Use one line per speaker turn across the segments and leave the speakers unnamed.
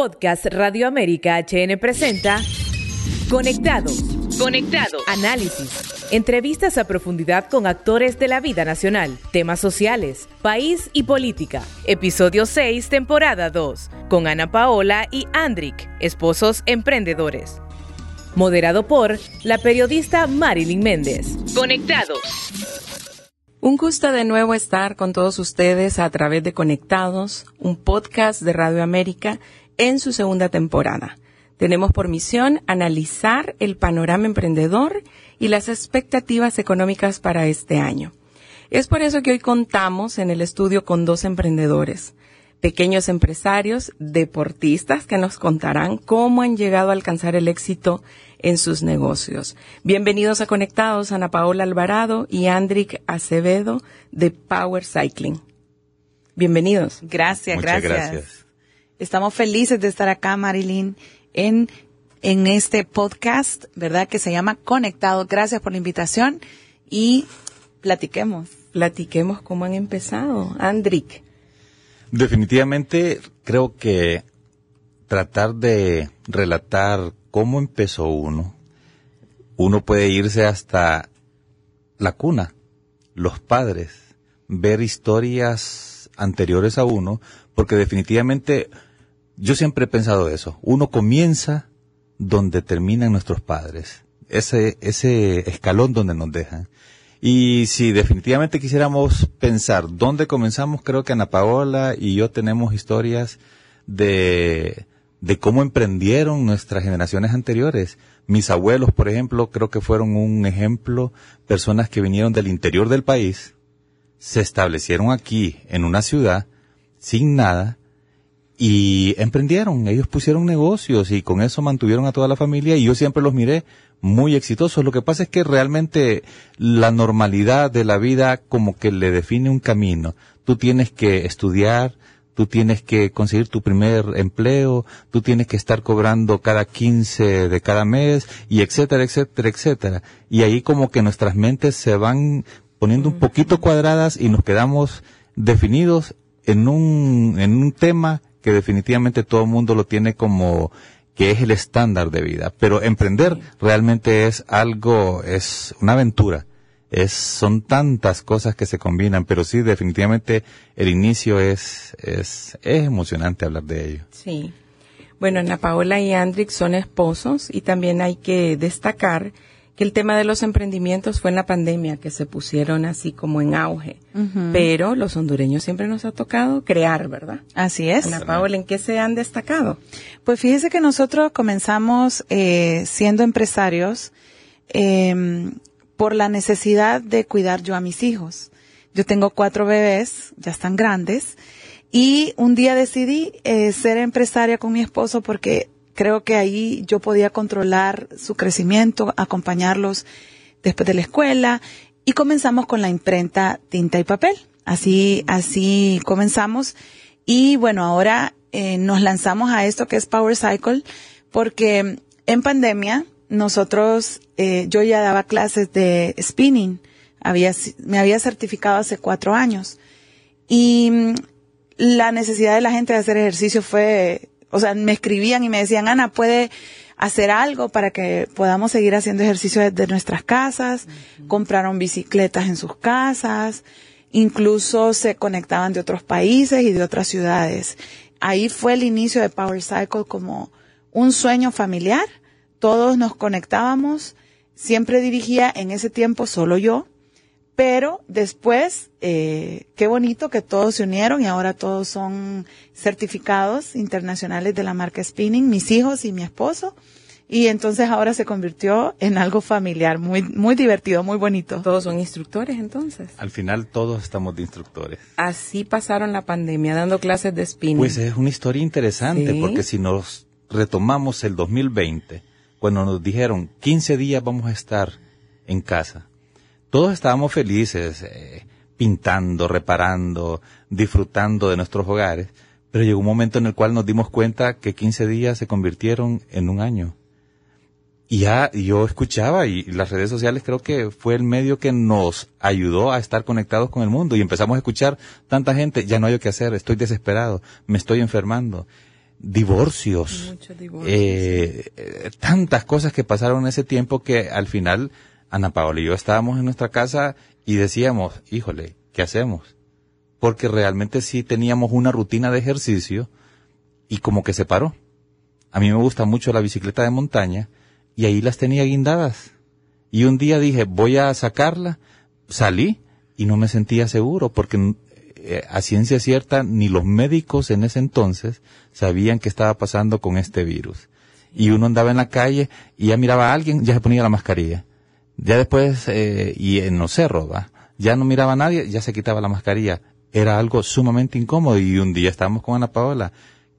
Podcast Radio América HN presenta Conectados. Conectados. Análisis. Entrevistas a profundidad con actores de la vida nacional, temas sociales, país y política. Episodio 6, temporada 2, con Ana Paola y Andrick, esposos emprendedores. Moderado por la periodista Marilyn Méndez. Conectados.
Un gusto de nuevo estar con todos ustedes a través de Conectados, un podcast de Radio América en su segunda temporada. Tenemos por misión analizar el panorama emprendedor y las expectativas económicas para este año. Es por eso que hoy contamos en el estudio con dos emprendedores, pequeños empresarios, deportistas que nos contarán cómo han llegado a alcanzar el éxito en sus negocios. Bienvenidos a Conectados, Ana Paola Alvarado y Andrick Acevedo de Power Cycling. Bienvenidos.
Gracias, gracias. Estamos felices de estar acá, Marilyn, en, en este podcast, ¿verdad? Que se llama Conectado. Gracias por la invitación y platiquemos.
Platiquemos cómo han empezado. Andrick.
Definitivamente creo que tratar de relatar cómo empezó uno, uno puede irse hasta la cuna, los padres, ver historias anteriores a uno, porque definitivamente yo siempre he pensado eso, uno comienza donde terminan nuestros padres, ese, ese escalón donde nos dejan. Y si definitivamente quisiéramos pensar dónde comenzamos, creo que Ana Paola y yo tenemos historias de de cómo emprendieron nuestras generaciones anteriores. Mis abuelos, por ejemplo, creo que fueron un ejemplo, personas que vinieron del interior del país, se establecieron aquí en una ciudad sin nada y emprendieron, ellos pusieron negocios y con eso mantuvieron a toda la familia y yo siempre los miré muy exitosos. Lo que pasa es que realmente la normalidad de la vida como que le define un camino. Tú tienes que estudiar, tú tienes que conseguir tu primer empleo, tú tienes que estar cobrando cada 15 de cada mes y etcétera, etcétera, etcétera. Y ahí como que nuestras mentes se van poniendo un poquito cuadradas y nos quedamos definidos en un, en un tema que definitivamente todo el mundo lo tiene como que es el estándar de vida. Pero emprender realmente es algo, es una aventura es, son tantas cosas que se combinan, pero sí, definitivamente el inicio es, es, es emocionante hablar de ello.
Sí. Bueno, Ana Paola y Andrick son esposos y también hay que destacar que el tema de los emprendimientos fue en la pandemia que se pusieron así como en auge. Pero los hondureños siempre nos ha tocado crear, ¿verdad?
Así es.
Ana Paola, ¿en qué se han destacado?
Pues fíjese que nosotros comenzamos eh, siendo empresarios eh, por la necesidad de cuidar yo a mis hijos. Yo tengo cuatro bebés, ya están grandes, y un día decidí eh, ser empresaria con mi esposo porque creo que ahí yo podía controlar su crecimiento, acompañarlos después de la escuela, y comenzamos con la imprenta tinta y papel. Así, así comenzamos. Y bueno, ahora eh, nos lanzamos a esto que es Power Cycle, porque en pandemia nosotros, eh, yo ya daba clases de spinning, había, me había certificado hace cuatro años. Y mm, la necesidad de la gente de hacer ejercicio fue, o sea, me escribían y me decían, Ana, ¿puede hacer algo para que podamos seguir haciendo ejercicio desde nuestras casas? Compraron bicicletas en sus casas, incluso se conectaban de otros países y de otras ciudades. Ahí fue el inicio de Power Cycle como un sueño familiar. Todos nos conectábamos, siempre dirigía en ese tiempo solo yo, pero después, eh, qué bonito que todos se unieron y ahora todos son certificados internacionales de la marca Spinning, mis hijos y mi esposo. Y entonces ahora se convirtió en algo familiar, muy, muy divertido, muy bonito.
Todos son instructores entonces.
Al final todos estamos de instructores.
Así pasaron la pandemia, dando clases de spinning.
Pues es una historia interesante, porque si nos retomamos el 2020, cuando nos dijeron 15 días vamos a estar en casa. Todos estábamos felices, eh, pintando, reparando, disfrutando de nuestros hogares, pero llegó un momento en el cual nos dimos cuenta que 15 días se convirtieron en un año. Y ya yo escuchaba y las redes sociales creo que fue el medio que nos ayudó a estar conectados con el mundo y empezamos a escuchar tanta gente, ya no hay que hacer, estoy desesperado, me estoy enfermando. Divorcios, eh, eh, tantas cosas que pasaron en ese tiempo que al final Ana Paola y yo estábamos en nuestra casa y decíamos, híjole, ¿qué hacemos? Porque realmente sí teníamos una rutina de ejercicio y como que se paró. A mí me gusta mucho la bicicleta de montaña y ahí las tenía guindadas. Y un día dije, voy a sacarla, salí y no me sentía seguro porque eh, a ciencia cierta ni los médicos en ese entonces sabían qué estaba pasando con este virus. Y uno andaba en la calle y ya miraba a alguien, ya se ponía la mascarilla. Ya después, eh, y en los cerros, ¿va? ya no miraba a nadie, ya se quitaba la mascarilla. Era algo sumamente incómodo y un día estábamos con Ana Paola.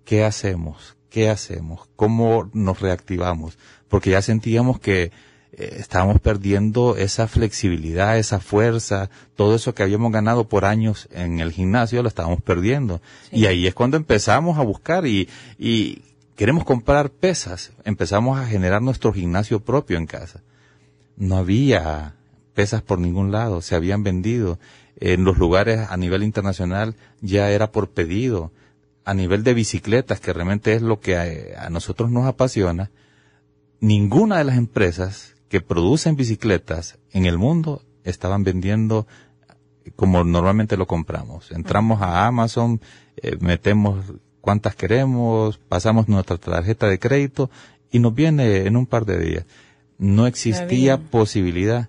¿Qué hacemos? ¿Qué hacemos? ¿Cómo nos reactivamos? Porque ya sentíamos que eh, estábamos perdiendo esa flexibilidad, esa fuerza, todo eso que habíamos ganado por años en el gimnasio lo estábamos perdiendo. Y ahí es cuando empezamos a buscar y, y queremos comprar pesas, empezamos a generar nuestro gimnasio propio en casa. No había pesas por ningún lado, se habían vendido. En los lugares a nivel internacional ya era por pedido. A nivel de bicicletas, que realmente es lo que a, nosotros nos apasiona, ninguna de las empresas que producen bicicletas en el mundo estaban vendiendo como normalmente lo compramos. Entramos a Amazon, eh, metemos cuantas queremos, pasamos nuestra tarjeta de crédito y nos viene en un par de días. No existía posibilidad,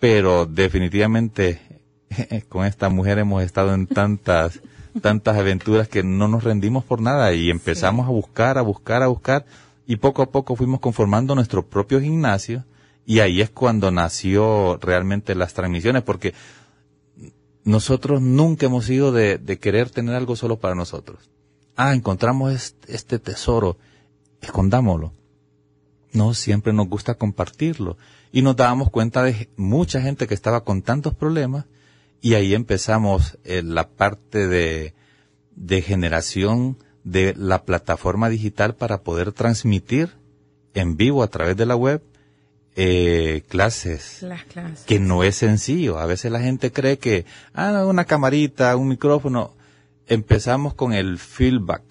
pero definitivamente con esta mujer hemos estado en tantas, tantas aventuras que no nos rendimos por nada y empezamos a buscar, a buscar, a buscar y poco a poco fuimos conformando nuestro propio gimnasio y ahí es cuando nació realmente las transmisiones, porque nosotros nunca hemos ido de, querer tener algo solo para nosotros. Ah, encontramos este, tesoro, escondámoslo. No, siempre nos gusta compartirlo. Y nos dábamos cuenta de mucha gente que estaba con tantos problemas y ahí empezamos eh, la parte de, de generación de la plataforma digital para poder transmitir en vivo a través de la web eh, clases,
Las clases.
que no es sencillo. A veces la gente cree que, ah, una camarita, un micrófono. Empezamos con el feedback.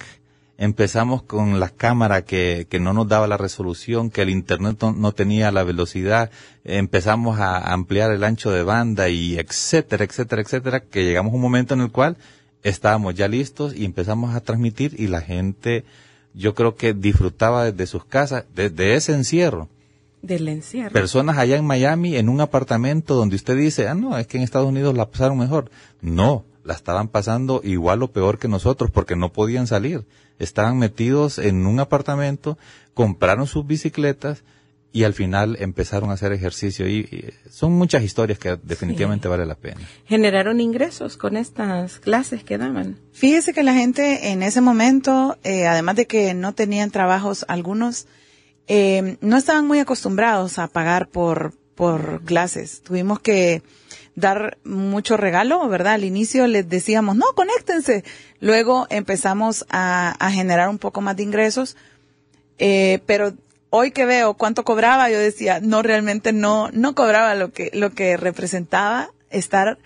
Empezamos con la cámara que, que no nos daba la resolución, que el internet no, tenía la velocidad. Empezamos a ampliar el ancho de banda y etcétera, etcétera, etcétera, que llegamos a un momento en el cual estábamos ya listos y empezamos a transmitir y la gente, yo creo que disfrutaba desde sus casas, desde ese encierro
del encierro.
Personas allá en Miami en un apartamento donde usted dice, ah, no, es que en Estados Unidos la pasaron mejor. No, la estaban pasando igual o peor que nosotros porque no podían salir. Estaban metidos en un apartamento, compraron sus bicicletas y al final empezaron a hacer ejercicio. Y, son muchas historias que definitivamente vale la pena.
¿Generaron ingresos con estas clases que daban?
Fíjese que la gente en ese momento, eh, además de que no tenían trabajos algunos, eh, no estaban muy acostumbrados a pagar por, por clases. Tuvimos que dar mucho regalo, ¿verdad? Al inicio les decíamos, no, conéctense. Luego empezamos a, a generar un poco más de ingresos. Eh, pero hoy que veo cuánto cobraba, yo decía, no, realmente no, no cobraba lo que, lo que representaba estar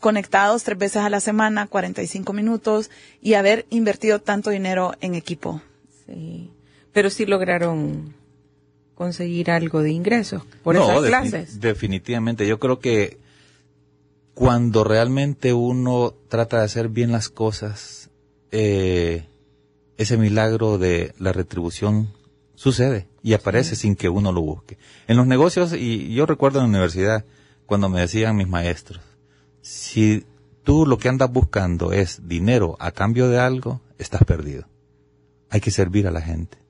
conectados tres veces a la semana, 45 minutos y haber invertido tanto dinero en equipo.
Sí pero sí lograron conseguir algo de ingresos por esas clases.
definitivamente, yo creo que cuando realmente uno trata de hacer bien las cosas, eh, ese milagro de la retribución sucede y aparece sin que uno lo busque. En los negocios, y yo recuerdo en la universidad, cuando me decían mis maestros, si tú lo que andas buscando es dinero a cambio de algo, estás perdido. Hay que servir a la gente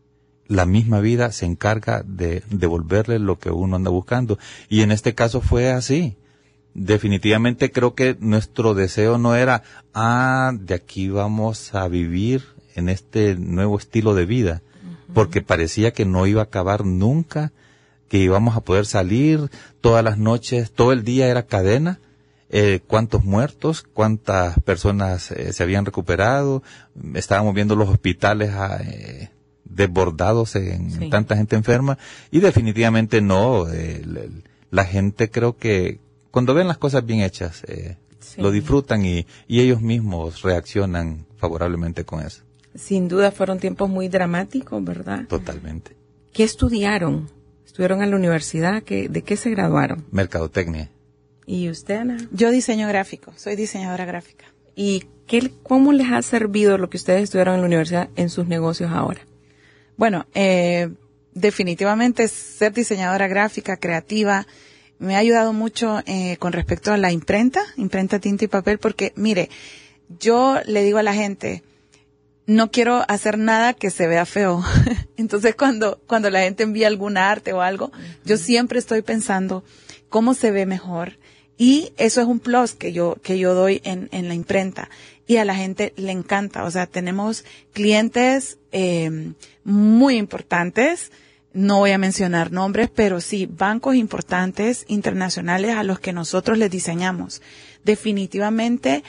la misma vida se encarga de devolverle lo que uno anda buscando. Y en este caso fue así. Definitivamente creo que nuestro deseo no era, ah, de aquí vamos a vivir en este nuevo estilo de vida, porque parecía que no iba a acabar nunca, que íbamos a poder salir todas las noches, todo el día era cadena, eh, cuántos muertos, cuántas personas eh, se habían recuperado, estábamos viendo los hospitales ah, eh, desbordados en tanta gente enferma y definitivamente no. La gente creo que cuando ven las cosas bien hechas eh, lo disfrutan y, y ellos mismos reaccionan favorablemente con eso.
Sin duda fueron tiempos muy dramáticos, ¿verdad?
Totalmente.
¿Qué estudiaron? ¿Estuvieron en la universidad? ¿Qué, ¿De qué se graduaron?
Mercadotecnia.
¿Y usted, Ana?
Yo diseño gráfico, soy diseñadora gráfica.
¿Y qué, cómo les ha servido lo que ustedes estudiaron en la universidad en sus negocios ahora?
Bueno, eh, definitivamente ser diseñadora gráfica, creativa, me ha ayudado mucho eh, con respecto a la imprenta, imprenta tinta y papel, porque mire, yo le digo a la gente, no quiero hacer nada que se vea feo. Entonces cuando, cuando la gente envía algún arte o algo, yo siempre estoy pensando cómo se ve mejor. Y eso es un plus que yo, que yo doy en, en la imprenta. Y a la gente le encanta. O sea, tenemos clientes eh, muy importantes. No voy a mencionar nombres, pero sí, bancos importantes internacionales a los que nosotros les diseñamos. Definitivamente,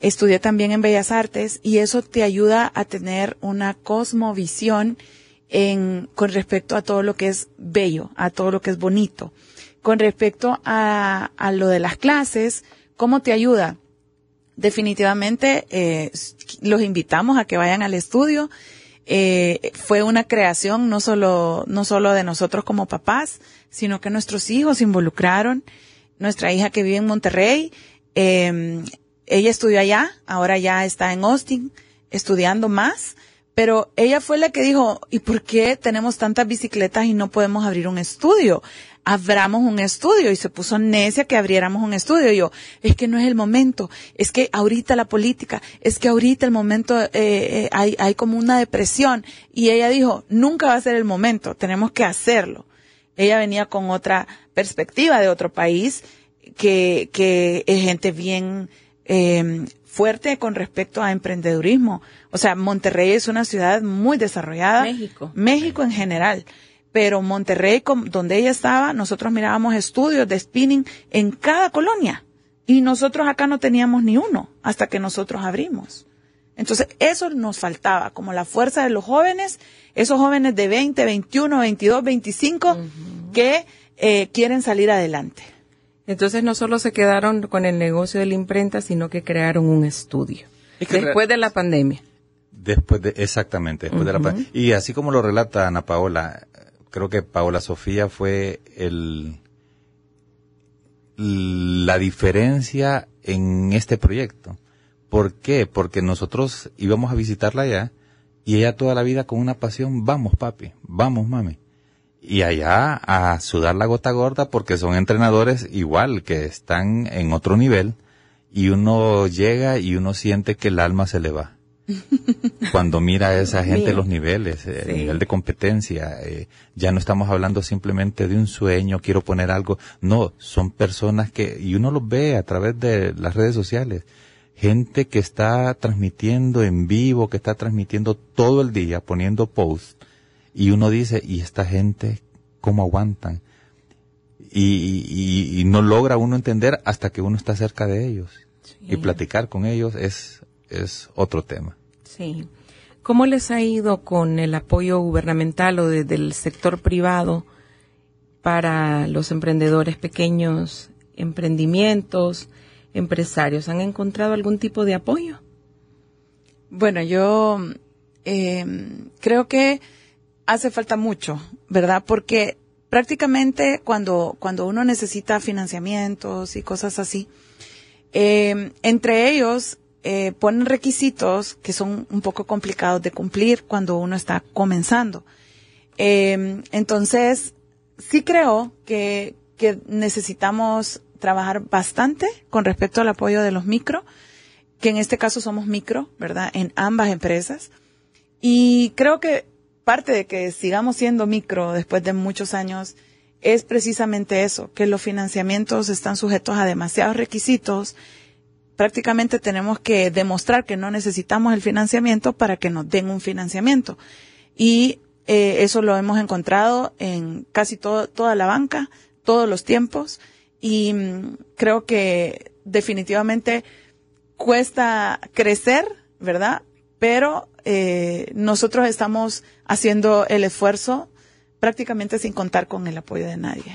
estudié también en Bellas Artes y eso te ayuda a tener una cosmovisión en, con respecto a todo lo que es bello, a todo lo que es bonito. Con respecto a, a lo de las clases, ¿cómo te ayuda? Definitivamente, eh, los invitamos a que vayan al estudio. Eh, fue una creación no solo, no solo de nosotros como papás, sino que nuestros hijos se involucraron. Nuestra hija que vive en Monterrey, eh, ella estudió allá, ahora ya está en Austin estudiando más, pero ella fue la que dijo, ¿y por qué tenemos tantas bicicletas y no podemos abrir un estudio? Abramos un estudio y se puso necia que abriéramos un estudio. Y yo, es que no es el momento, es que ahorita la política, es que ahorita el momento eh, eh, hay, hay como una depresión. Y ella dijo, nunca va a ser el momento, tenemos que hacerlo. Ella venía con otra perspectiva de otro país que, que es gente bien eh, fuerte con respecto a emprendedurismo. O sea, Monterrey es una ciudad muy desarrollada.
México.
México en general. Pero Monterrey, donde ella estaba, nosotros mirábamos estudios de spinning en cada colonia. Y nosotros acá no teníamos ni uno hasta que nosotros abrimos. Entonces, eso nos faltaba, como la fuerza de los jóvenes, esos jóvenes de 20, 21, 22, 25, que eh, quieren salir adelante.
Entonces no solo se quedaron con el negocio de la imprenta, sino que crearon un estudio. después de la pandemia.
Después de, exactamente, después de la pandemia. Y así como lo relata Ana Paola, creo que Paola Sofía fue el, la diferencia en este proyecto. ¿Por qué? Porque nosotros íbamos a visitarla allá y ella toda la vida con una pasión, vamos papi, vamos mami y allá a sudar la gota gorda porque son entrenadores igual que están en otro nivel y uno llega y uno siente que el alma se le va. Cuando mira a esa gente los niveles, el nivel de competencia, eh, ya no estamos hablando simplemente de un sueño, quiero poner algo, no, son personas que, y uno los ve a través de las redes sociales, gente que está transmitiendo en vivo, que está transmitiendo todo el día, poniendo posts, y uno dice, ¿y esta gente cómo aguantan? Y, no logra uno entender hasta que uno está cerca de ellos. Y platicar con ellos es, es otro tema.
Sí. ¿Cómo les ha ido con el apoyo gubernamental o del sector privado para los emprendedores pequeños, emprendimientos, empresarios? ¿Han encontrado algún tipo de apoyo?
Bueno, yo eh, creo que hace falta mucho, ¿verdad? Porque prácticamente cuando, cuando uno necesita financiamientos y cosas así, eh, entre ellos eh, ponen requisitos que son un poco complicados de cumplir cuando uno está comenzando. Eh, entonces, sí creo que, que necesitamos trabajar bastante con respecto al apoyo de los micro, que en este caso somos micro, ¿verdad? En ambas empresas. Y creo que parte de que sigamos siendo micro después de muchos años es precisamente eso, que los financiamientos están sujetos a demasiados requisitos. Prácticamente tenemos que demostrar que no necesitamos el financiamiento para que nos den un financiamiento. Y eh, eso lo hemos encontrado en casi todo, toda la banca, todos los tiempos. Y mm, creo que definitivamente cuesta crecer, ¿verdad? Pero eh, nosotros estamos haciendo el esfuerzo prácticamente sin contar con el apoyo de nadie.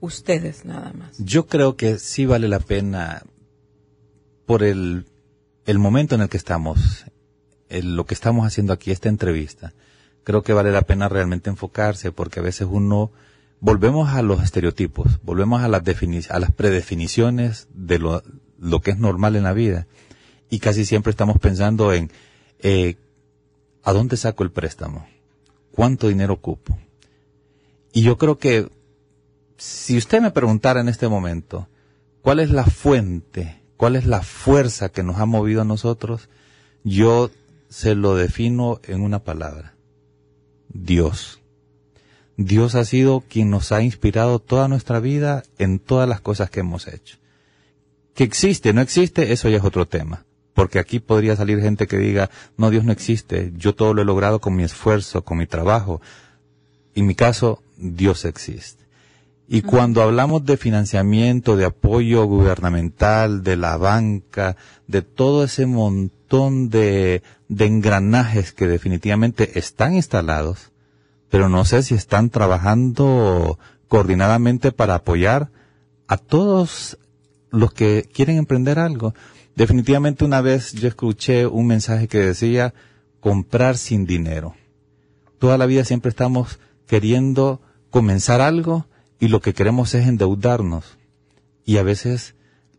Ustedes nada más.
Yo creo que sí vale la pena por el, el momento en el que estamos lo que estamos haciendo aquí, esta entrevista, creo que vale la pena realmente enfocarse porque a veces uno volvemos a los estereotipos, volvemos a las, a las predefiniciones de lo, lo, que es normal en la vida y casi siempre estamos pensando en eh, ¿a dónde saco el préstamo? ¿Cuánto dinero ocupo? Y yo creo que si usted me preguntara en este momento, ¿cuál es la fuente, cuál es la fuerza que nos ha movido a nosotros? Yo se lo defino en una palabra. Dios. Dios ha sido quien nos ha inspirado toda nuestra vida en todas las cosas que hemos hecho. Que existe, no existe, eso ya es otro tema. Porque aquí podría salir gente que diga, no, Dios no existe, yo todo lo he logrado con mi esfuerzo, con mi trabajo. En mi caso, Dios existe. Y cuando hablamos de financiamiento, de apoyo gubernamental, de la banca, de todo ese montón de, de engranajes que definitivamente están instalados, pero no sé si están trabajando coordinadamente para apoyar a todos los que quieren emprender algo. Definitivamente una vez yo escuché un mensaje que decía comprar sin dinero. Toda la vida siempre estamos queriendo comenzar algo y lo que queremos es endeudarnos. Y a veces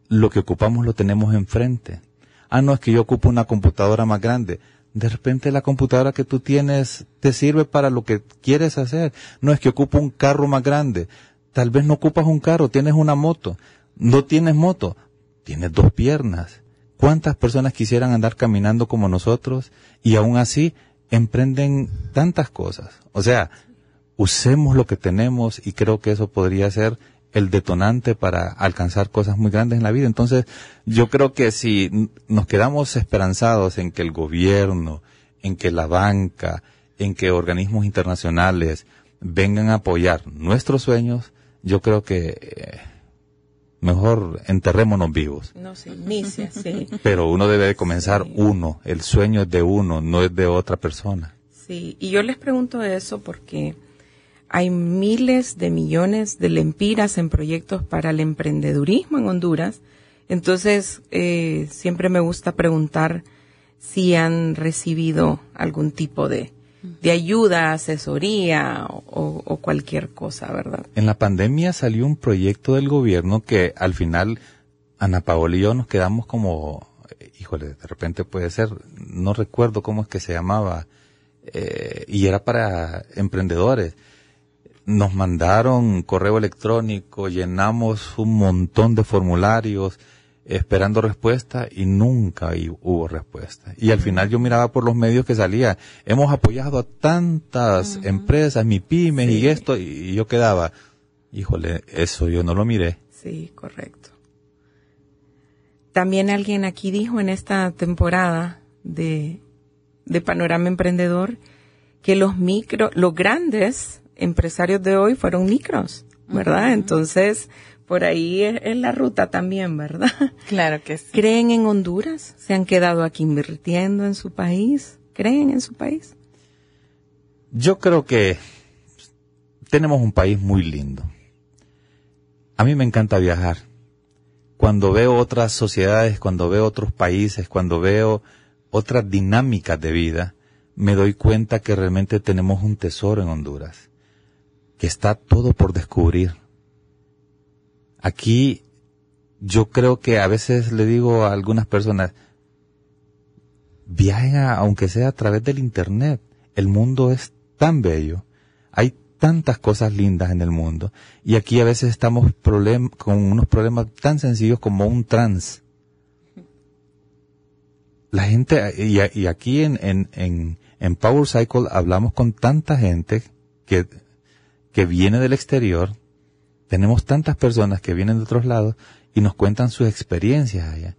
lo que ocupamos lo tenemos enfrente. Ah, no, es que yo ocupo una computadora más grande. De repente la computadora que tú tienes te sirve para lo que quieres hacer. No es que ocupo un carro más grande. Tal vez no ocupas un carro, tienes una moto. No tienes moto, tienes dos piernas. ¿Cuántas personas quisieran andar caminando como nosotros y aún así emprenden tantas cosas? O sea, usemos lo que tenemos y creo que eso podría ser el detonante para alcanzar cosas muy grandes en la vida. Entonces, yo creo que si nos quedamos esperanzados en que el gobierno, en que la banca, en que organismos internacionales vengan a apoyar nuestros sueños, yo creo que eh, mejor enterrémonos vivos.
No se inicia, sí.
Pero uno debe comenzar uno, el sueño es de uno, no es de otra persona.
Sí, y yo les pregunto eso porque hay miles de millones de lempiras en proyectos para el emprendedurismo en Honduras. Entonces, eh, siempre me gusta preguntar si han recibido algún tipo de, de ayuda, asesoría o, o, cualquier cosa, ¿verdad?
En la pandemia salió un proyecto del gobierno que al final Ana Paola y yo nos quedamos como, híjole, de repente puede ser, no recuerdo cómo es que se llamaba, eh, y era para emprendedores nos mandaron correo electrónico, llenamos un montón de formularios esperando respuesta y nunca hubo respuesta. Y al final yo miraba por los medios que salía, hemos apoyado a tantas empresas, mi pyme y esto, y yo quedaba, híjole, eso yo no lo miré.
Sí, correcto. También alguien aquí dijo en esta temporada de, de Panorama Emprendedor que los micro, los grandes empresarios de hoy fueron micros, ¿verdad? Entonces, por ahí es, la ruta también, ¿verdad?
Claro que sí.
¿Creen en Honduras? ¿Se han quedado aquí invirtiendo en su país? ¿Creen en su país?
Yo creo que tenemos un país muy lindo. A mí me encanta viajar. Cuando veo otras sociedades, cuando veo otros países, cuando veo otras dinámicas de vida, me doy cuenta que realmente tenemos un tesoro en Honduras está todo por descubrir. Aquí yo creo que a veces le digo a algunas personas, viajen aunque sea a través del Internet. El mundo es tan bello. Hay tantas cosas lindas en el mundo. Y aquí a veces estamos con unos problemas tan sencillos como un trans. La gente, y, aquí en, en, en Power Cycle hablamos con tanta gente que que viene del exterior, tenemos tantas personas que vienen de otros lados y nos cuentan sus experiencias allá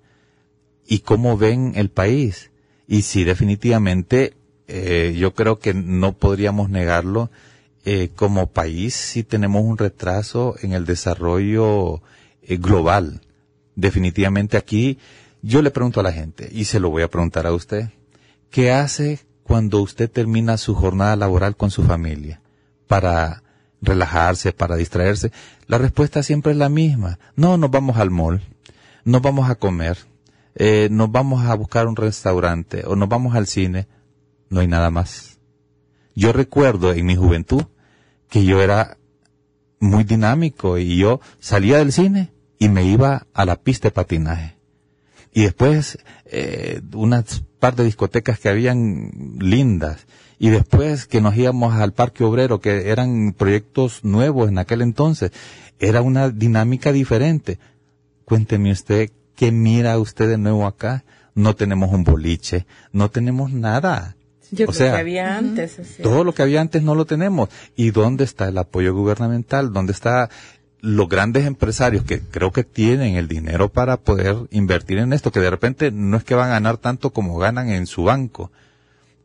y cómo ven el país. Y sí, definitivamente, eh, yo creo que no podríamos negarlo, eh, como país sí tenemos un retraso en el desarrollo eh, global. Definitivamente aquí, yo le pregunto a la gente, y se lo voy a preguntar a usted, ¿qué hace cuando usted termina su jornada laboral con su familia para relajarse, para distraerse? La respuesta siempre es la misma. No, nos vamos al mall, nos vamos a comer, eh, nos vamos a buscar un restaurante o nos vamos al cine, no hay nada más. Yo recuerdo en mi juventud que yo era muy dinámico y yo salía del cine y me iba a la pista de patinaje. Y después eh, unas par de discotecas que habían lindas. Y después que nos íbamos al Parque Obrero, que eran proyectos nuevos en aquel entonces, era una dinámica diferente. Cuénteme usted, ¿qué mira usted de nuevo acá? No tenemos un boliche, no tenemos nada.
Yo o sea, que había antes.
Todo lo que había antes no lo tenemos. ¿Y dónde está el apoyo gubernamental? ¿Dónde está los grandes empresarios que creo que tienen el dinero para poder invertir en esto, que de repente no es que van a ganar tanto como ganan en su banco,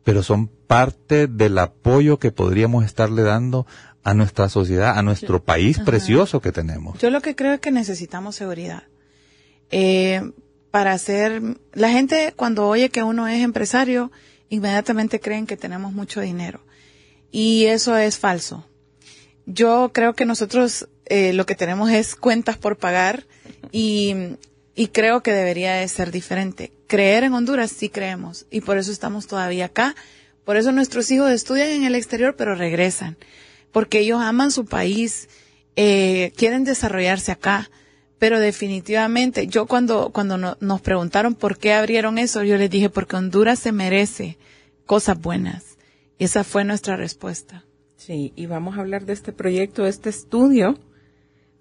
pero son parte del apoyo que podríamos estarle dando a nuestra sociedad, a nuestro país precioso que tenemos.
Yo lo que creo es que necesitamos seguridad. Eh, para hacer, la gente cuando oye que uno es empresario, inmediatamente creen que tenemos mucho dinero. Y eso es falso. Yo creo que nosotros eh, lo que tenemos es cuentas por pagar y, y creo que debería de ser diferente. Creer en Honduras sí creemos y por eso estamos todavía acá. Por eso nuestros hijos estudian en el exterior pero regresan. Porque ellos aman su país, eh, quieren desarrollarse acá. Pero definitivamente, yo cuando, cuando nos preguntaron por qué abrieron eso, yo les dije porque Honduras se merece cosas buenas. Y esa fue nuestra respuesta.
Sí, y vamos a hablar de este proyecto, este estudio,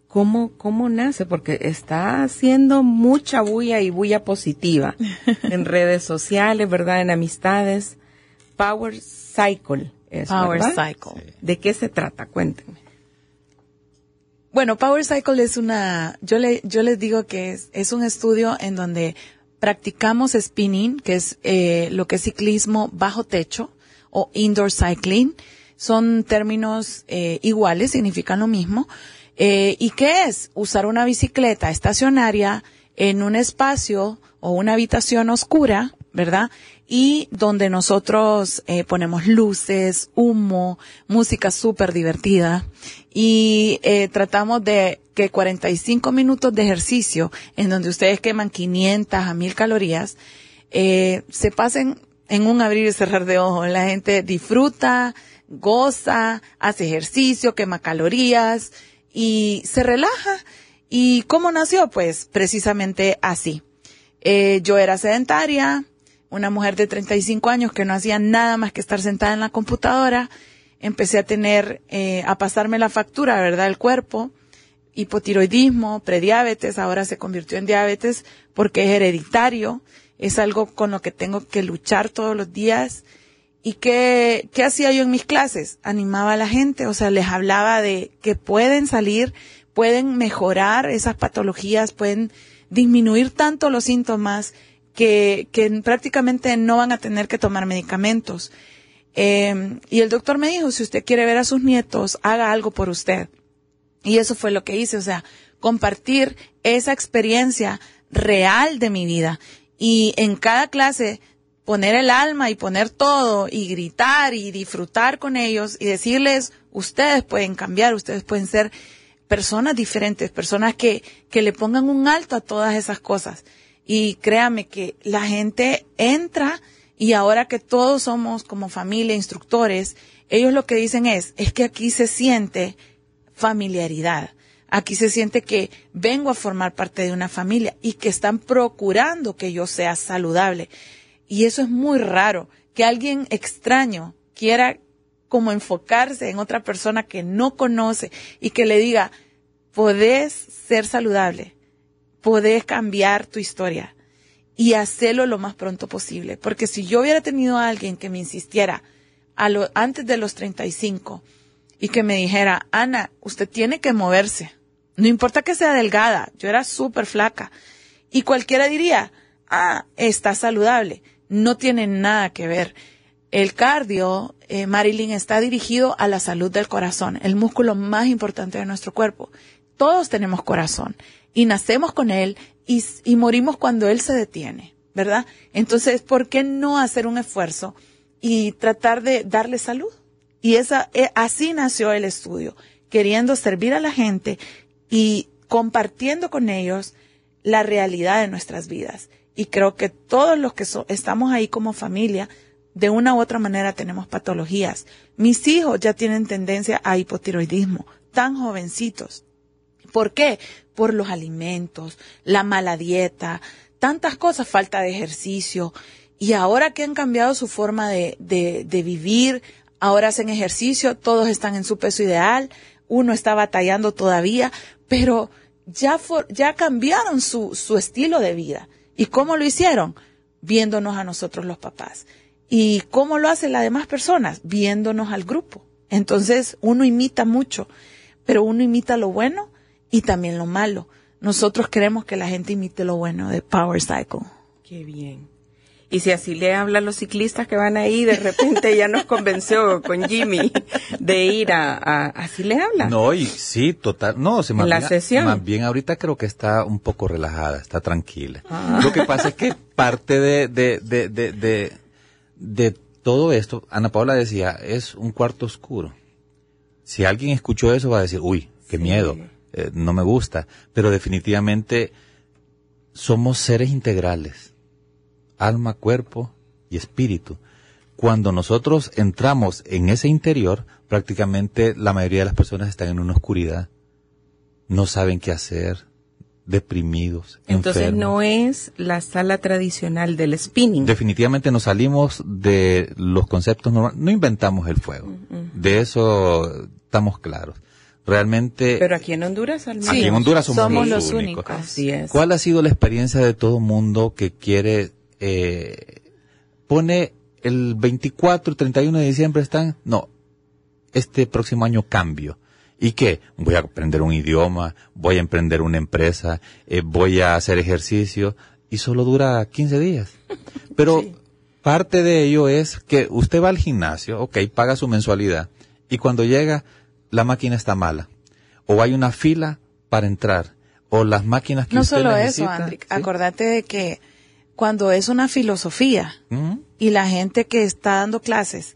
cómo, cómo nace, porque está haciendo mucha bulla y bulla positiva en redes sociales, ¿verdad? En amistades. Power Cycle es,
Power Cycle.
¿De qué se trata? Cuéntenme.
Bueno, Power Cycle es una, yo le, yo les digo que es, es un estudio en donde practicamos spinning, que es eh, lo que es ciclismo bajo techo o indoor cycling. Son términos eh, iguales, significan lo mismo, eh, ¿Y qué es? Usar una bicicleta estacionaria en un espacio o una habitación oscura, ¿verdad? Y donde nosotros eh, ponemos luces, humo, música súper divertida y eh, tratamos de que 45 minutos de ejercicio en donde ustedes queman 500 a 1000 calorías eh, se pasen en un abrir y cerrar de ojos. La gente disfruta, goza, hace ejercicio, quema calorías, y se relaja. ¿Y cómo nació? Pues precisamente así. Eh, yo era sedentaria, una mujer de 35 años que no hacía nada más que estar sentada en la computadora. Empecé a tener, eh, a pasarme la factura, ¿verdad? El cuerpo, hipotiroidismo, prediabetes, ahora se convirtió en diabetes porque es hereditario, es algo con lo que tengo que luchar todos los días ¿Y qué, qué hacía yo en mis clases? Animaba a la gente, o sea, les hablaba de que pueden salir, pueden mejorar esas patologías, pueden disminuir tanto los síntomas que, que prácticamente no van a tener que tomar medicamentos. Eh, y el doctor me dijo, si usted quiere ver a sus nietos, haga algo por usted. Y eso fue lo que hice, o sea, compartir esa experiencia real de mi vida. Y en cada clase poner el alma y poner todo y gritar y disfrutar con ellos y decirles, ustedes pueden cambiar, ustedes pueden ser personas diferentes, personas que, que le pongan un alto a todas esas cosas. Y créame que la gente entra y ahora que todos somos como familia, instructores, ellos lo que dicen es, es que aquí se siente familiaridad. Aquí se siente que vengo a formar parte de una familia y que están procurando que yo sea saludable. Y eso es muy raro, que alguien extraño quiera como enfocarse en otra persona que no conoce y que le diga, podés ser saludable, podés cambiar tu historia y hacerlo lo más pronto posible. Porque si yo hubiera tenido a alguien que me insistiera a lo, antes de los 35 y que me dijera, Ana, usted tiene que moverse, no importa que sea delgada, yo era súper flaca y cualquiera diría, ah, está saludable no tiene nada que ver. El cardio, eh, Marilyn, está dirigido a la salud del corazón, el músculo más importante de nuestro cuerpo. Todos tenemos corazón y nacemos con él y, y morimos cuando él se detiene, ¿verdad? Entonces, ¿por qué no hacer un esfuerzo y tratar de darle salud? Y esa, eh, así nació el estudio, queriendo servir a la gente y compartiendo con ellos la realidad de nuestras vidas y creo que todos los que estamos ahí como familia, de una u otra manera tenemos patologías. Mis hijos ya tienen tendencia a hipotiroidismo, tan jovencitos. ¿Por qué? Por los alimentos, la mala dieta, tantas cosas, falta de ejercicio. Y ahora que han cambiado su forma de, de, de vivir, ahora hacen ejercicio, todos están en su peso ideal, uno está batallando todavía, pero ya, for, ya cambiaron su, su estilo de vida. ¿Y cómo lo hicieron? Viéndonos a nosotros los papás. ¿Y cómo lo hacen las demás personas? Viéndonos al grupo. Entonces uno imita mucho, pero uno imita lo bueno y también lo malo. Nosotros queremos que la gente imite lo bueno de Power Cycle.
Qué bien. Y si así le hablan los ciclistas que van ahí, de repente ya nos convenció con Jimmy de ir a, así le hablan.
No, y sí, total, no, se
más, la bien, sesión.
más bien ahorita creo que está un poco relajada, está tranquila. Ah. Lo que pasa es que parte de, de, de, de, de, todo esto, Ana Paula decía, es un cuarto oscuro. Si alguien escuchó eso va a decir, uy, qué miedo, eh, no me gusta, pero definitivamente somos seres integrales alma, cuerpo y espíritu. Cuando nosotros entramos en ese interior, prácticamente la mayoría de las personas están en una oscuridad. No saben qué hacer, deprimidos.
Entonces no es la sala tradicional del spinning.
Definitivamente nos salimos de los conceptos normales, no inventamos el fuego. De eso estamos claros. Realmente.
Pero aquí en Honduras, al
menos. Aquí en Honduras somos, los, únicos.
Así es.
¿Cuál ha sido la experiencia de todo mundo que quiere eh, pone el 24, 31 de diciembre están, no, este próximo año cambio. ¿Y qué? Voy a aprender un idioma, voy a emprender una empresa, eh, voy a hacer ejercicio y solo dura 15 días. Pero parte de ello es que usted va al gimnasio, ok, paga su mensualidad y cuando llega la máquina está mala o hay una fila para entrar o las máquinas que
no
usted
solo
necesita,
eso, Andrick, acordate de que cuando es una filosofía y la gente que está dando clases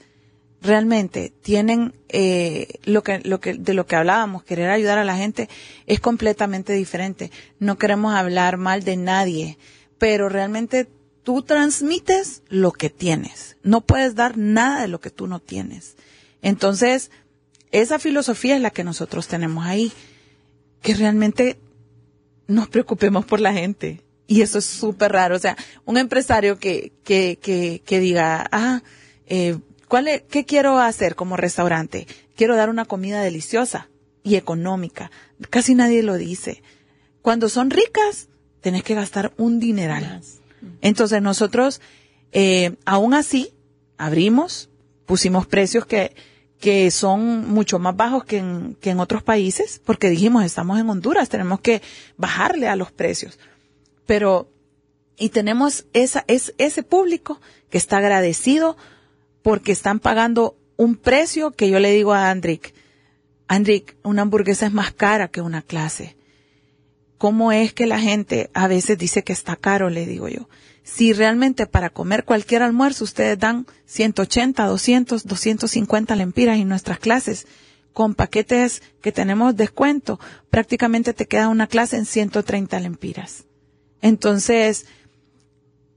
realmente tienen eh, lo que lo que de lo que hablábamos querer ayudar a la gente es completamente diferente. No queremos hablar mal de nadie pero realmente tú transmites lo que tienes. No puedes dar nada de lo que tú no tienes. Entonces esa filosofía es la que nosotros tenemos ahí que realmente nos preocupemos por la gente y eso es súper raro. O sea, un empresario que, que, que, que diga, ah, eh, ¿cuál es, ¿qué quiero hacer como restaurante? Quiero dar una comida deliciosa y económica. Casi nadie lo dice. Cuando son ricas, tenés que gastar un dineral. Entonces nosotros, eh, aún así, abrimos, pusimos precios que, que son mucho más bajos que en, que en otros países, porque dijimos, estamos en Honduras, tenemos que bajarle a los precios pero y tenemos esa, es, ese público que está agradecido porque están pagando un precio que yo le digo a Andrick, Andrick, una hamburguesa es más cara que una clase. ¿Cómo es que la gente a veces dice que está caro? Le digo yo. Si realmente para comer cualquier almuerzo ustedes dan 180, 200, 250 lempiras en nuestras clases, con paquetes que tenemos descuento, prácticamente te queda una clase en 130 lempiras. Entonces,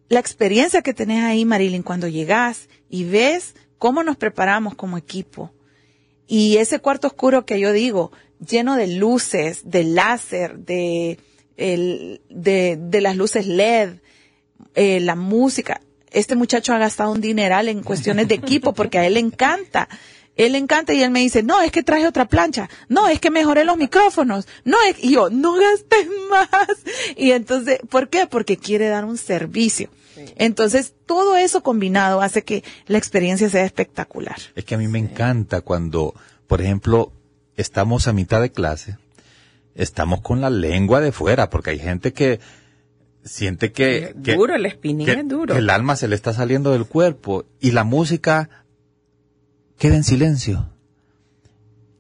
la experiencia que tenés ahí, Marilyn, cuando llegás y ves cómo nos preparamos como equipo y ese cuarto oscuro que yo digo, lleno de luces, de láser, de, de las luces LED, eh, la música. Este muchacho ha gastado un dineral en cuestiones de equipo porque a él le encanta él le encanta y él me dice, no, es que traje otra plancha, no, es que mejoré los micrófonos, no, es, y yo, no gastes más. Y entonces, ¿por qué? Porque quiere dar un servicio. Entonces, todo eso combinado hace que la experiencia sea espectacular.
Es que a mí me encanta cuando, por ejemplo, estamos a mitad de clase, estamos con la lengua de fuera, porque hay gente que siente que...
duro, el espinilla es duro.
Que el alma se le está saliendo del cuerpo y la música queda en silencio.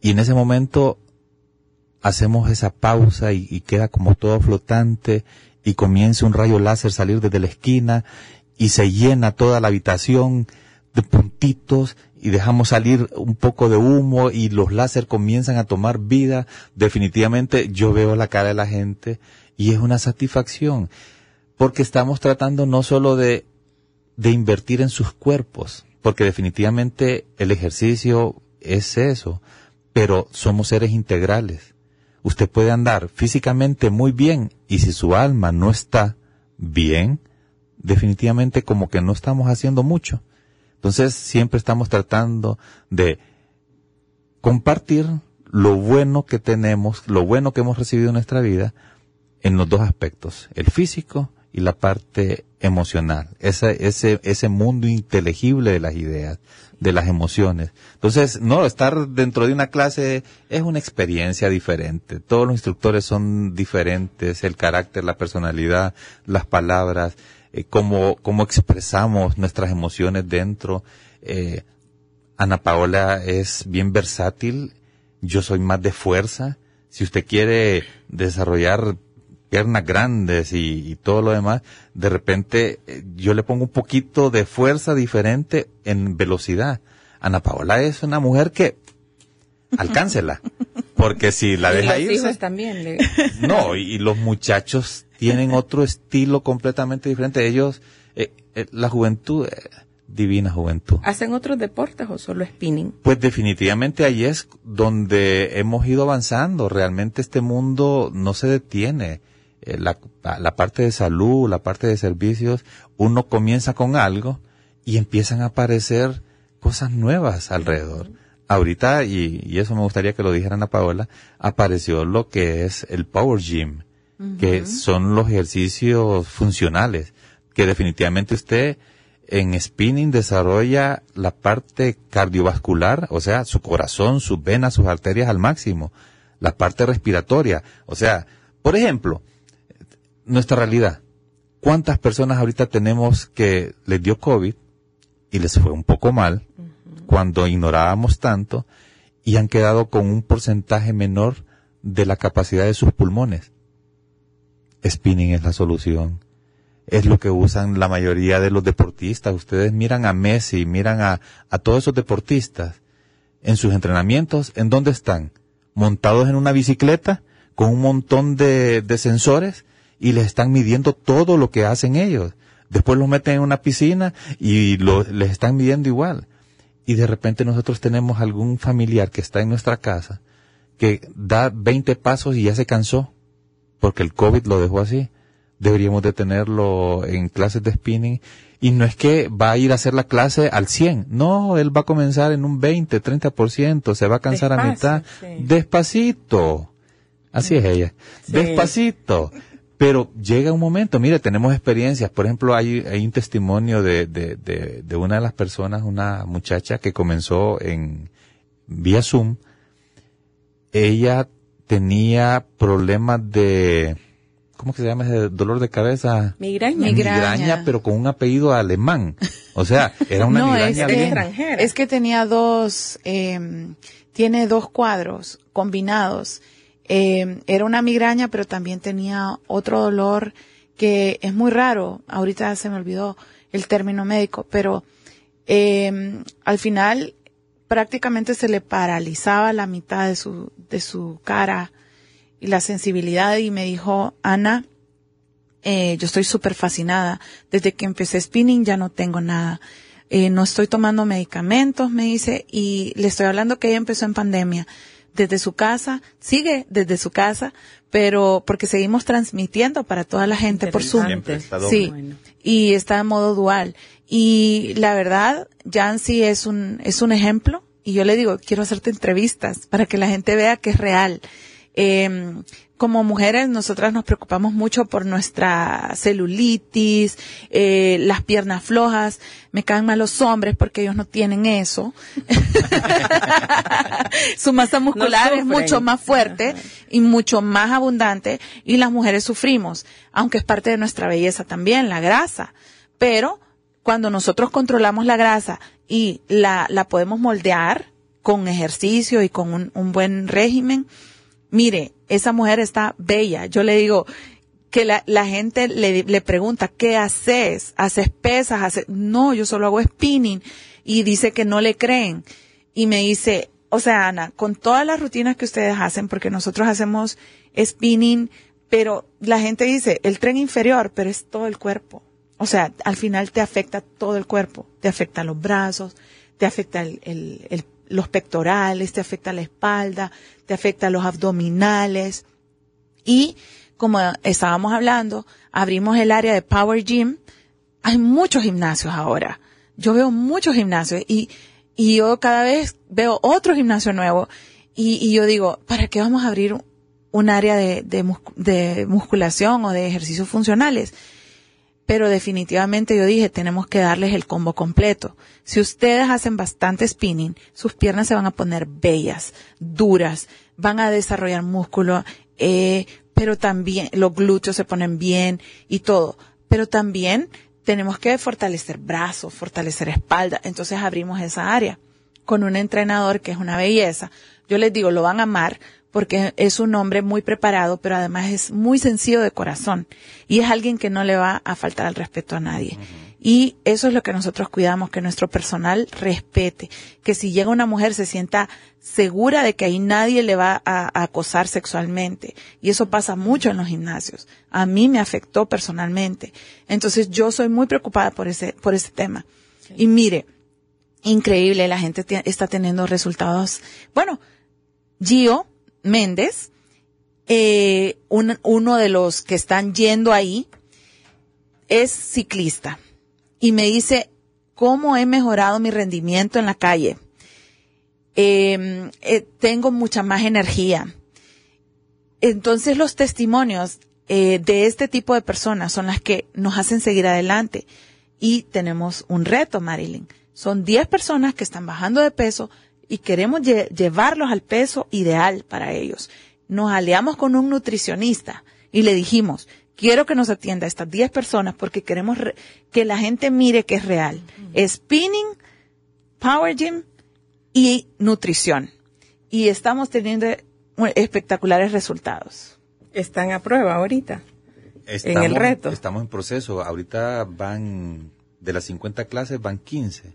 Y en ese momento hacemos esa pausa y, queda como todo flotante y comienza un rayo láser salir desde la esquina y se llena toda la habitación de puntitos y dejamos salir un poco de humo y los láser comienzan a tomar vida. Definitivamente yo veo la cara de la gente y es una satisfacción. porque estamos tratando no solo de, de invertir en sus cuerpos, porque definitivamente el ejercicio es eso, pero somos seres integrales. Usted puede andar físicamente muy bien y si su alma no está bien, definitivamente como que no estamos haciendo mucho. Entonces siempre estamos tratando de compartir lo bueno que tenemos, lo bueno que hemos recibido en nuestra vida, en los dos aspectos, el físico y la parte emocional, ese, ese, ese mundo inteligible de las ideas, de las emociones. Entonces, no, estar dentro de una clase es una experiencia diferente. Todos los instructores son diferentes, el carácter, la personalidad, las palabras, eh, cómo, cómo expresamos nuestras emociones dentro. Eh, Ana Paola es bien versátil, yo soy más de fuerza. Si usted quiere desarrollar piernas grandes y, todo lo demás, de repente eh, yo le pongo un poquito de fuerza diferente en velocidad. Ana Paola es una mujer que alcáncela, porque si la deja
ir
irse,
también.
No, y, los muchachos tienen otro estilo completamente diferente. Ellos, eh, eh, la juventud, divina juventud.
¿Hacen otros deportes o solo spinning?
Pues definitivamente ahí es donde hemos ido avanzando. Realmente este mundo no se detiene. Eh, la, la, parte de salud, la parte de servicios, uno comienza con algo y empiezan a aparecer cosas nuevas alrededor. Ahorita, y, y, eso me gustaría que lo dijeran a Paola, apareció lo que es el Power Gym, que son los ejercicios funcionales, que definitivamente usted en spinning desarrolla la parte cardiovascular, o sea, su corazón, sus venas, sus arterias al máximo, la parte respiratoria, o sea, por ejemplo, nuestra realidad. ¿Cuántas personas ahorita tenemos que les dio COVID y les fue un poco mal cuando ignorábamos tanto y han quedado con un porcentaje menor de la capacidad de sus pulmones? Spinning es la solución. Es lo que usan la mayoría de los deportistas. Ustedes miran a Messi, miran a, a todos esos deportistas en sus entrenamientos, ¿en dónde están? Montados en una bicicleta con un montón de, de sensores y les están midiendo todo lo que hacen ellos. Después los meten en una piscina y lo, les están midiendo igual. Y de repente nosotros tenemos algún familiar que está en nuestra casa que da 20 pasos y ya se cansó porque el COVID lo dejó así. Deberíamos de tenerlo en clases de spinning y no es que va a ir a hacer la clase al 100, no, él va a comenzar en un 20, 30%, se va a cansar a mitad, despacito. Así es ella. Despacito. Pero llega un momento, mire, tenemos experiencias. Por ejemplo, hay, hay un testimonio de, de, de, de, una de las personas, una muchacha que comenzó en vía Zoom. Ella tenía problemas de, ¿cómo que se llama ese dolor de cabeza?
Migraña.
Migraña, pero con un apellido alemán. O sea, era una
no,
migraña
es, extranjera. Es que tenía dos, eh, tiene dos cuadros combinados eh, era una migraña, pero también tenía otro dolor que es muy raro. Ahorita se me olvidó el término médico, pero eh, al final prácticamente se le paralizaba la mitad de su, de su cara y la sensibilidad y me dijo, Ana, eh, yo estoy súper fascinada. Desde que empecé spinning ya no tengo nada. Eh, no estoy tomando medicamentos, me dice, y le estoy hablando que ella empezó en pandemia desde su casa, sigue desde su casa, pero porque seguimos transmitiendo para toda la gente por Zoom. Sí, y está en modo dual. Y la verdad, Jancy es un, es un ejemplo. Y yo le digo, quiero hacerte entrevistas para que la gente vea que es real. Eh, como mujeres nosotras nos preocupamos mucho por nuestra celulitis, eh, las piernas flojas, me caen mal los hombres porque ellos no tienen eso. Su masa muscular es mucho más fuerte y mucho más abundante y las mujeres sufrimos, aunque es parte de nuestra belleza también, la grasa. Pero cuando nosotros controlamos la grasa y la, la podemos moldear con ejercicio y con un, un buen régimen, mire, esa mujer está bella. Yo le digo que la, la gente le, le, pregunta, ¿qué haces? ¿Haces pesas? ¿Haces? No, yo solo hago spinning. Y dice que no le creen. Y me dice, o sea, Ana, con todas las rutinas que ustedes hacen, porque nosotros hacemos spinning Pero la gente dice, el tren inferior, pero es todo el cuerpo. O sea, al final te afecta todo el cuerpo. Te afecta los brazos, te afecta los pectorales, te afecta la espalda, te afecta los abdominales. Y como estábamos hablando, abrimos el área de Power Gym. Hay muchos gimnasios ahora. Yo veo muchos gimnasios y, y yo cada vez veo otro gimnasio nuevo y, y yo digo, ¿para qué vamos a abrir un área de, de, musculación o de ejercicios funcionales? Pero definitivamente yo dije, tenemos que darles el combo completo. Si ustedes hacen bastante spinning, sus piernas se van a poner bellas, duras, van a desarrollar músculo, eh, pero también los glúteos se ponen bien y todo. Pero también tenemos que fortalecer brazos, fortalecer espalda. Entonces abrimos esa área con un entrenador que es una belleza. Yo les digo, lo van a amar porque es un hombre muy preparado, pero además es muy sencillo de corazón y es alguien que no le va a faltar al respeto a nadie. Y eso es lo que nosotros cuidamos, que nuestro personal respete, que si llega una mujer se sienta segura de que ahí nadie le va a, acosar sexualmente. Y eso pasa mucho en los gimnasios. A mí me afectó personalmente. Entonces yo soy muy preocupada por ese, por ese tema. Y mire, increíble, la gente está teniendo resultados. Bueno, Gio, Méndez, eh, uno de los que están yendo ahí, es ciclista y me dice cómo he mejorado mi rendimiento en la calle. Em, eh, tengo mucha más energía. Entonces los testimonios eh, de este tipo de personas son las que nos hacen seguir adelante. Y tenemos un reto, Marilyn. Son 10 personas que están bajando de peso, y queremos llevarlos al peso ideal para ellos. Nos aliamos con un nutricionista y le dijimos, quiero que nos atienda a estas 10 personas porque queremos que la gente mire que es real. Spinning, Power Gym y nutrición. Y estamos teniendo espectaculares resultados.
Están a prueba ahorita. en el reto.
Estamos en proceso. Ahorita van, de las 50 clases, van 15.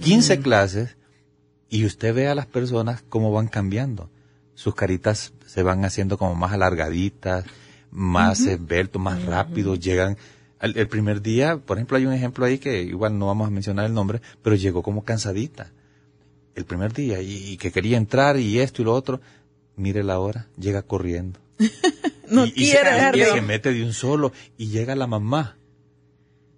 15 clases y usted ve a las personas cómo van cambiando. Sus caritas se van haciendo como más alargaditas, más esbeltos, más rápidos, llegan el, primer día, por ejemplo, hay un ejemplo ahí que igual no vamos a mencionar el nombre, pero llegó como cansadita. El primer día y, que quería entrar y esto y lo otro, mire la hora, llega corriendo.
no quiere
y, se, mete de un solo y llega la mamá.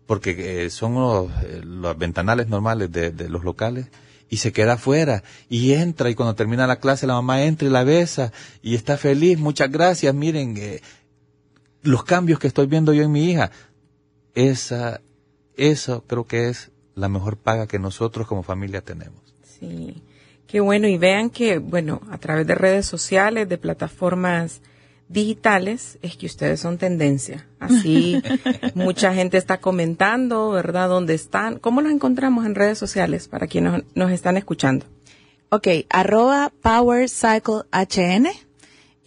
Porque eh, son los, eh, los, ventanales normales de, de los locales y se queda afuera y entra y cuando termina la clase la mamá entra y la besa y está feliz, muchas gracias, miren eh, los cambios que estoy viendo yo en mi hija. Esa, eso creo que es la mejor paga que nosotros como familia tenemos.
Sí, qué bueno y vean que, bueno, a través de redes sociales, de plataformas digitales es que ustedes son tendencia. Así mucha gente está comentando, ¿verdad? ¿Dónde están? ¿Cómo los encontramos en redes sociales para quienes nos, están escuchando?
Ok, arroba Power Cycle HN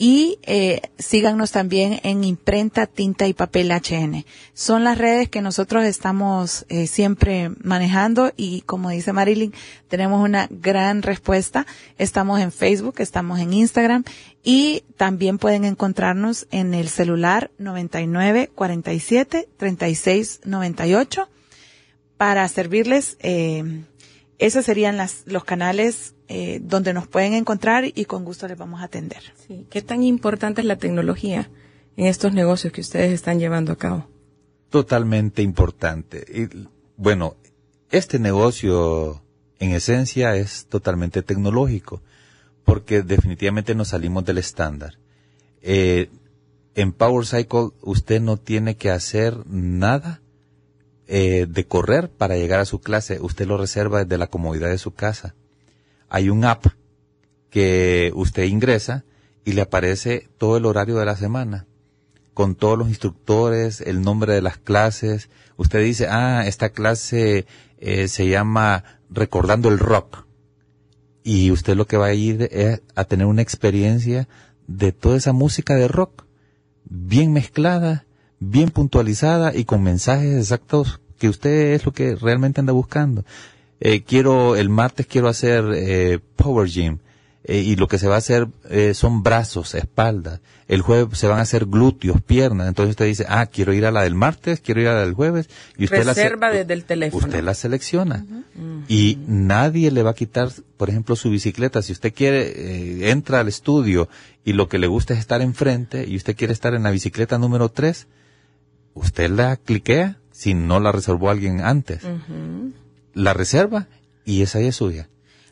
y eh, síganos también en imprenta, tinta y papel HN. Son las redes que nosotros estamos eh, siempre manejando y como dice Marilyn, tenemos una gran respuesta. Estamos en Facebook, estamos en Instagram y también pueden encontrarnos en el celular 99 47 36 98 para servirles. Eh, esos serían las, los canales eh, donde nos pueden encontrar y con gusto les vamos a atender.
Sí. ¿Qué tan importante es la tecnología en estos negocios que ustedes están llevando a cabo?
Totalmente importante. Y, bueno, este negocio en esencia es totalmente tecnológico porque definitivamente nos salimos del estándar. Eh, en Power Cycle usted no tiene que hacer nada eh, de correr para llegar a su clase. Usted lo reserva desde la comodidad de su casa hay un app que usted ingresa y le aparece todo el horario de la semana, con todos los instructores, el nombre de las clases. Usted dice, ah, esta clase eh, se llama Recordando el Rock. Y usted lo que va a ir es a tener una experiencia de toda esa música de rock, bien mezclada, bien puntualizada y con mensajes exactos que usted es lo que realmente anda buscando. Eh, quiero, el martes quiero hacer eh, Power Gym. eh, y lo que se va a hacer eh, son brazos, espaldas. El jueves se van a hacer glúteos, piernas. Entonces usted dice, ah, quiero ir a la del martes, quiero ir a la del jueves.
Y usted Reserva desde el teléfono.
Usted la selecciona. Y nadie le va a quitar, por ejemplo, su bicicleta. Si usted quiere, eh, entra al estudio y lo que le gusta es estar enfrente y usted quiere estar en la bicicleta número 3, usted la cliquea si no la reservó alguien antes. La reserva y esa es suya.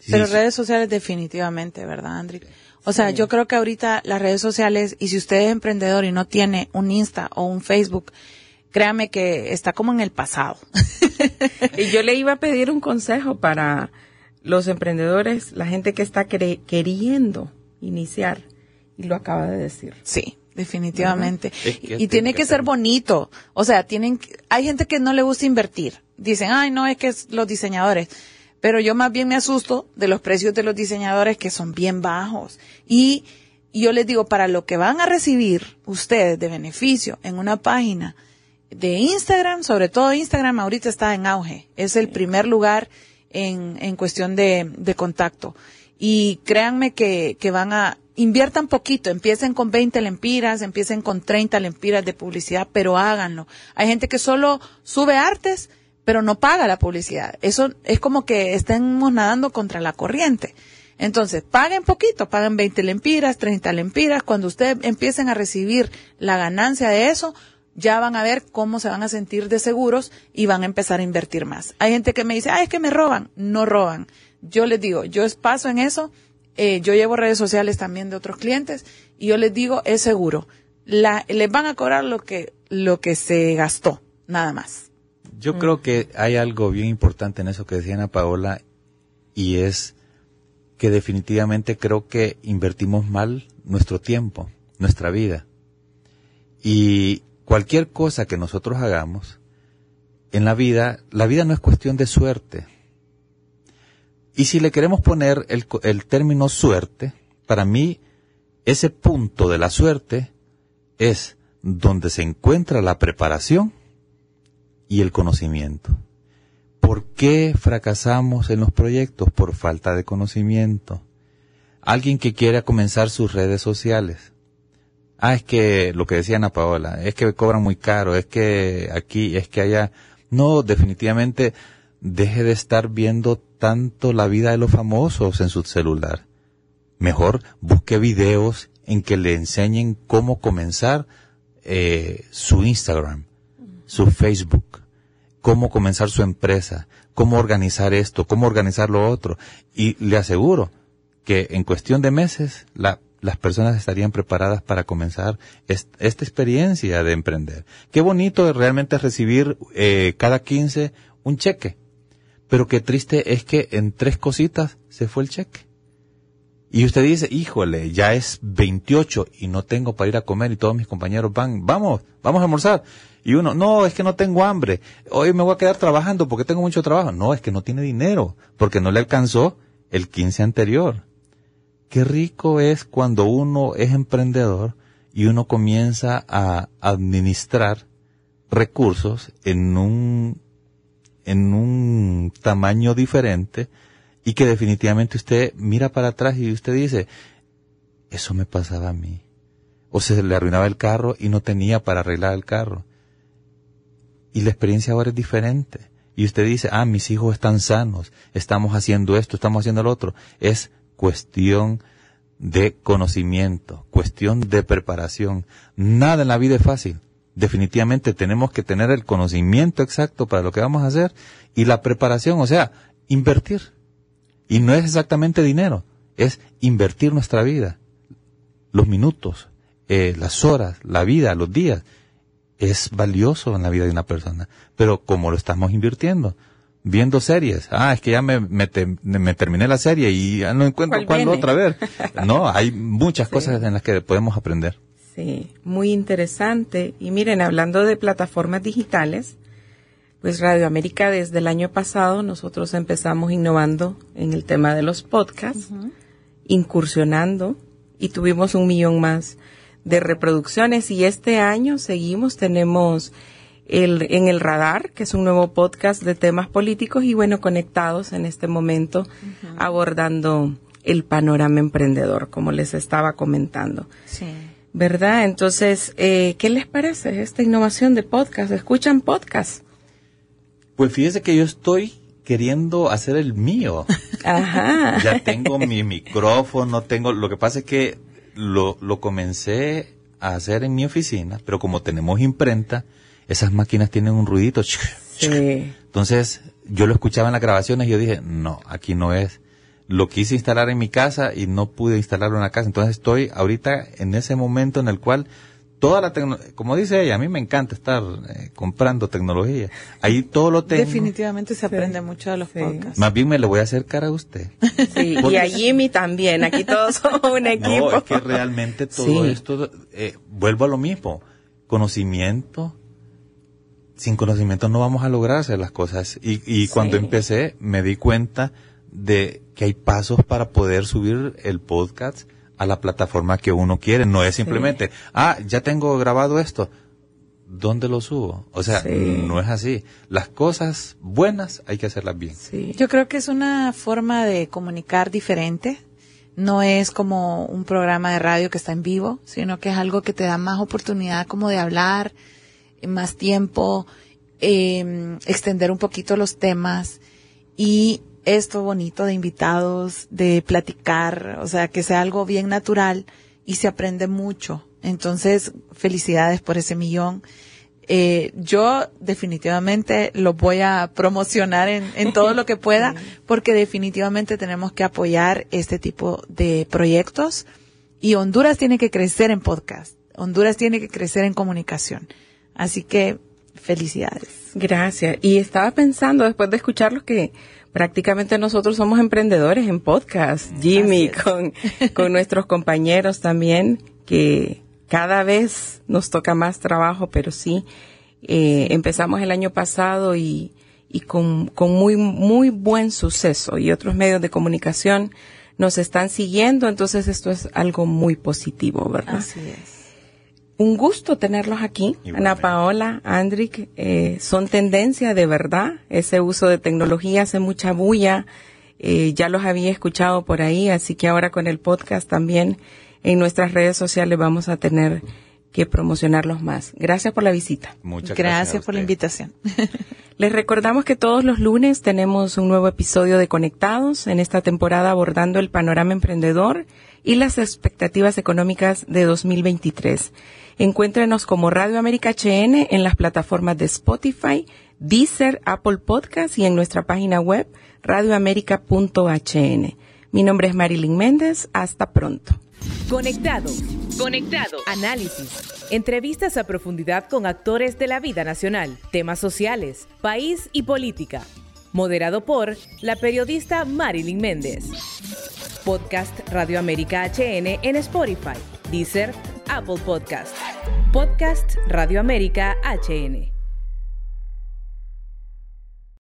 Pero redes sociales definitivamente, ¿verdad, Andri? O sea, yo creo que ahorita las redes sociales, y si usted es emprendedor y no tiene un Insta o un Facebook, créame que está como en el pasado.
y yo le iba a pedir un consejo para los emprendedores, la gente que está queriendo iniciar, y lo acaba de decir.
Sí, definitivamente. y, tiene que, ser bonito. O sea, tienen, hay gente que no le gusta invertir. Dicen, ay, no, es que es los diseñadores pero yo más bien me asusto de los precios de los diseñadores que son bien bajos. Y yo les digo, para lo que van a recibir ustedes de beneficio en una página de Instagram, sobre todo Instagram ahorita está en auge, es el primer lugar en, en cuestión de, de contacto. Y créanme que, que van a, inviertan poquito, empiecen con 20 lempiras, empiecen con 30 lempiras de publicidad, pero háganlo. Hay gente que solo sube artes pero no paga la publicidad. Eso es como que estemos nadando contra la corriente. Entonces, paguen poquito, paguen 20 lempiras, 30 lempiras. Cuando ustedes empiecen a recibir la ganancia de eso, ya van a ver cómo se van a sentir de seguros y van a empezar a invertir más. Hay gente que me dice, ah, es que me roban. No roban. Yo les digo, yo paso en eso. Eh, yo llevo redes sociales también de otros clientes y yo les digo, es seguro. La, les van a cobrar lo que, lo que se gastó, nada más.
Yo mm. creo que hay algo bien importante en eso que decía Ana Paola y es que definitivamente creo que invertimos mal nuestro tiempo, nuestra vida. Y cualquier cosa que nosotros hagamos en la vida, la vida no es cuestión de suerte. Y si le queremos poner el, el término suerte, para mí ese punto de la suerte es donde se encuentra la preparación y el conocimiento. ¿Por qué fracasamos en los proyectos? Por falta de conocimiento. Alguien que quiera comenzar sus redes sociales. Ah, es que lo que decía Ana Paola, es que cobran muy caro, es que aquí, es que allá. No, definitivamente deje de estar viendo tanto la vida de los famosos en su celular. Mejor busque videos en que le enseñen cómo comenzar eh, su Instagram su Facebook, cómo comenzar su empresa, cómo organizar esto, cómo organizar lo otro. Y le aseguro que en cuestión de meses las personas estarían preparadas para comenzar esta experiencia de emprender. Qué bonito realmente recibir eh, cada 15 un cheque, pero qué triste es que en tres cositas se fue el cheque. Y usted dice, híjole, ya es 28 y no tengo para ir a comer y todos mis compañeros van, vamos, vamos a almorzar. Y uno, no, es que no tengo hambre. Hoy me voy a quedar trabajando porque tengo mucho trabajo. No, es que no tiene dinero porque no le alcanzó el 15 anterior. Qué rico es cuando uno es emprendedor y uno comienza a administrar recursos en un, en un tamaño diferente y que definitivamente usted mira para atrás y usted dice, eso me pasaba a mí. O se le arruinaba el carro y no tenía para arreglar el carro y la experiencia ahora es diferente. Y usted dice, ah, mis hijos están sanos, estamos haciendo esto, estamos haciendo lo otro. Es cuestión de conocimiento, cuestión de preparación. Nada en la vida es fácil. Definitivamente tenemos que tener el conocimiento exacto para lo que vamos a hacer y la preparación, o sea, invertir. Y no es exactamente dinero, es invertir nuestra vida, los minutos, eh, las horas, la vida, los días es valioso en la vida de una persona. Pero como lo estamos invirtiendo, viendo series, ah, es que ya me, me, terminé la serie y ya no encuentro cuándo otra vez. No, hay muchas cosas en las que podemos aprender.
Sí, muy interesante. Y miren, hablando de plataformas digitales, pues Radio América desde el año pasado nosotros empezamos innovando en el tema de los podcasts, incursionando y tuvimos un millón más de reproducciones y este año seguimos, tenemos el, en el radar, que es un nuevo podcast de temas políticos y bueno, conectados en este momento abordando el panorama emprendedor, como les estaba comentando.
Sí.
¿Verdad? Entonces, eh, ¿qué les parece esta innovación de podcast? ¿Escuchan podcast?
Pues fíjese que yo estoy queriendo hacer el mío.
Ajá.
Ya tengo mi micrófono, tengo, lo que pasa es que lo, lo comencé a hacer en mi oficina, pero como tenemos imprenta, esas máquinas tienen un ruidito.
Sí.
Entonces, yo lo escuchaba en las grabaciones y yo dije, no, aquí no es. Lo quise instalar en mi casa y no pude instalarlo en la casa. Entonces estoy ahorita en ese momento en el cual toda la tecnología, como dice ella, a mí me encanta estar eh, comprando tecnología. Ahí todo lo tengo.
Definitivamente se aprende mucho de los
Sí.
podcasts.
Más bien me lo voy a acercar a usted.
Sí, y a Jimmy también. Aquí todos somos un equipo.
No, es que realmente todo
Sí.
esto, eh, vuelvo a lo mismo, conocimiento, sin conocimiento no vamos a lograr hacer las cosas. Y, y cuando
Sí.
empecé me di cuenta de que hay pasos para poder subir el podcast a la plataforma que uno quiere. No es simplemente, ah, ya tengo grabado esto. ¿Dónde lo subo? O sea,
Sí.
no es así. Las cosas buenas hay que hacerlas bien.
Sí.
Yo creo que es una forma de comunicar diferente. No es como un programa de radio que está en vivo, sino que es algo que te da más oportunidad como de hablar, más tiempo, eh, extender un poquito los temas y esto bonito de invitados, de platicar, o sea, que sea algo bien natural y se aprende mucho. Entonces, felicidades por ese millón. Eh, yo definitivamente lo voy a promocionar en, en todo lo que pueda, porque definitivamente tenemos que apoyar este tipo de proyectos y Honduras tiene que crecer en podcast. Honduras tiene que crecer en comunicación. Así que felicidades.
Gracias. Y estaba pensando, después de escucharlos, que prácticamente nosotros somos emprendedores en podcast. Jimmy, con, con nuestros compañeros también, que cada vez nos toca más trabajo, pero sí, eh, empezamos el año pasado y, y con, con muy, muy buen suceso. Y otros medios de comunicación nos están siguiendo, entonces esto es algo muy positivo, ¿verdad?
Así es.
Un gusto tenerlos aquí.
Igualmente.
Ana Paola, Andrick, eh, son tendencia de verdad. Ese uso de tecnología hace mucha bulla. Eh, ya los había escuchado por ahí, así que ahora con el podcast también en nuestras redes sociales vamos a tener que promocionarlos más. Gracias por la visita.
Muchas
Gracias,
gracias.
por la invitación.
Les recordamos que todos los lunes tenemos un nuevo episodio de Conectados, en esta temporada abordando el panorama emprendedor y las expectativas económicas de 2023. Encuéntrenos como Radio América HN en las plataformas de Spotify, Deezer, Apple Podcast y en nuestra página web radioamerica.hn. Mi nombre es Marilyn Méndez. Hasta pronto.
Conectados. Conectados. Análisis. Entrevistas a profundidad con actores de la vida nacional, temas sociales, país y política. Moderado por la periodista Marilyn Méndez. Podcast Radio América HN en Spotify, Deezer, Apple Podcast. Podcast Radio América HN.